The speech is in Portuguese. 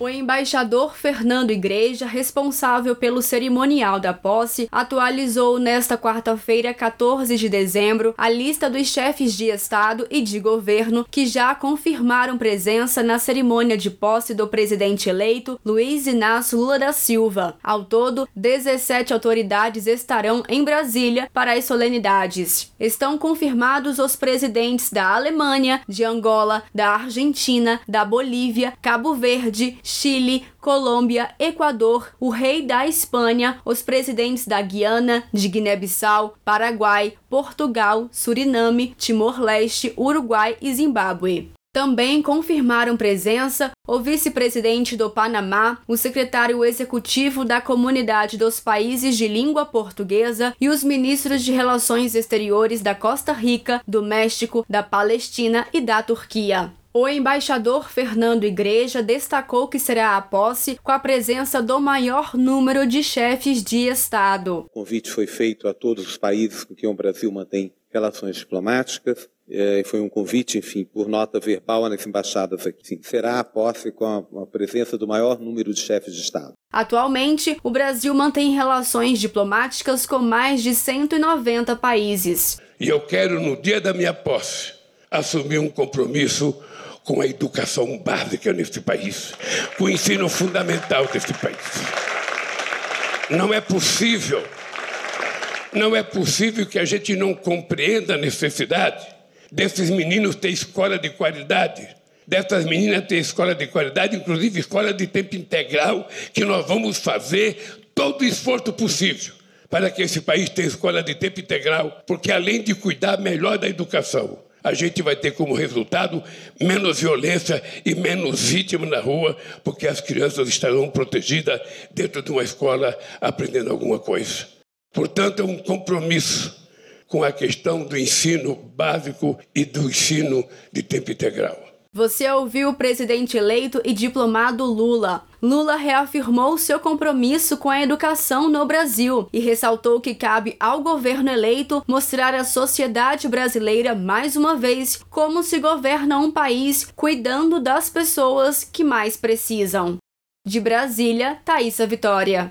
O embaixador Fernando Igreja, responsável pelo cerimonial da posse, atualizou nesta quarta-feira, 14 de dezembro, a lista dos chefes de Estado e de governo que já confirmaram presença na cerimônia de posse do presidente eleito Luiz Inácio Lula da Silva. Ao todo, 17 autoridades estarão em Brasília para as solenidades. Estão confirmados os presidentes da Alemanha, de Angola, da Argentina, da Bolívia, Cabo Verde, Chile, Colômbia, Equador, o rei da Espanha, os presidentes da Guiana, de Guiné-Bissau, Paraguai, Portugal, Suriname, Timor-Leste, Uruguai e Zimbábue. Também confirmaram presença o vice-presidente do Panamá, o secretário executivo da Comunidade dos Países de Língua Portuguesa e os ministros de Relações Exteriores da Costa Rica, do México, da Palestina e da Turquia. O embaixador Fernando Igreja destacou que será a posse com a presença do maior número de chefes de Estado. O convite foi feito a todos os países com quem o Brasil mantém relações diplomáticas. É, foi um convite, enfim, por nota verbal nas embaixadas aqui. Sim, será a posse com a, a presença do maior número de chefes de Estado. Atualmente, o Brasil mantém relações diplomáticas com mais de 190 países. E eu quero, no dia da minha posse, assumir um compromisso com a educação básica neste país, com o ensino fundamental deste país. Não é possível, não é possível que a gente não compreenda a necessidade desses meninos ter escola de qualidade, dessas meninas ter escola de qualidade, inclusive escola de tempo integral, que nós vamos fazer todo o esforço possível para que esse país tenha escola de tempo integral, porque além de cuidar melhor da educação, a gente vai ter como resultado menos violência e menos vítimas na rua, porque as crianças estarão protegidas dentro de uma escola aprendendo alguma coisa. Portanto, é um compromisso com a questão do ensino básico e do ensino de tempo integral. Você ouviu o presidente eleito e diplomado Lula. Lula reafirmou seu compromisso com a educação no Brasil e ressaltou que cabe ao governo eleito mostrar à sociedade brasileira mais uma vez como se governa um país cuidando das pessoas que mais precisam. De Brasília, Thaisa Vitória.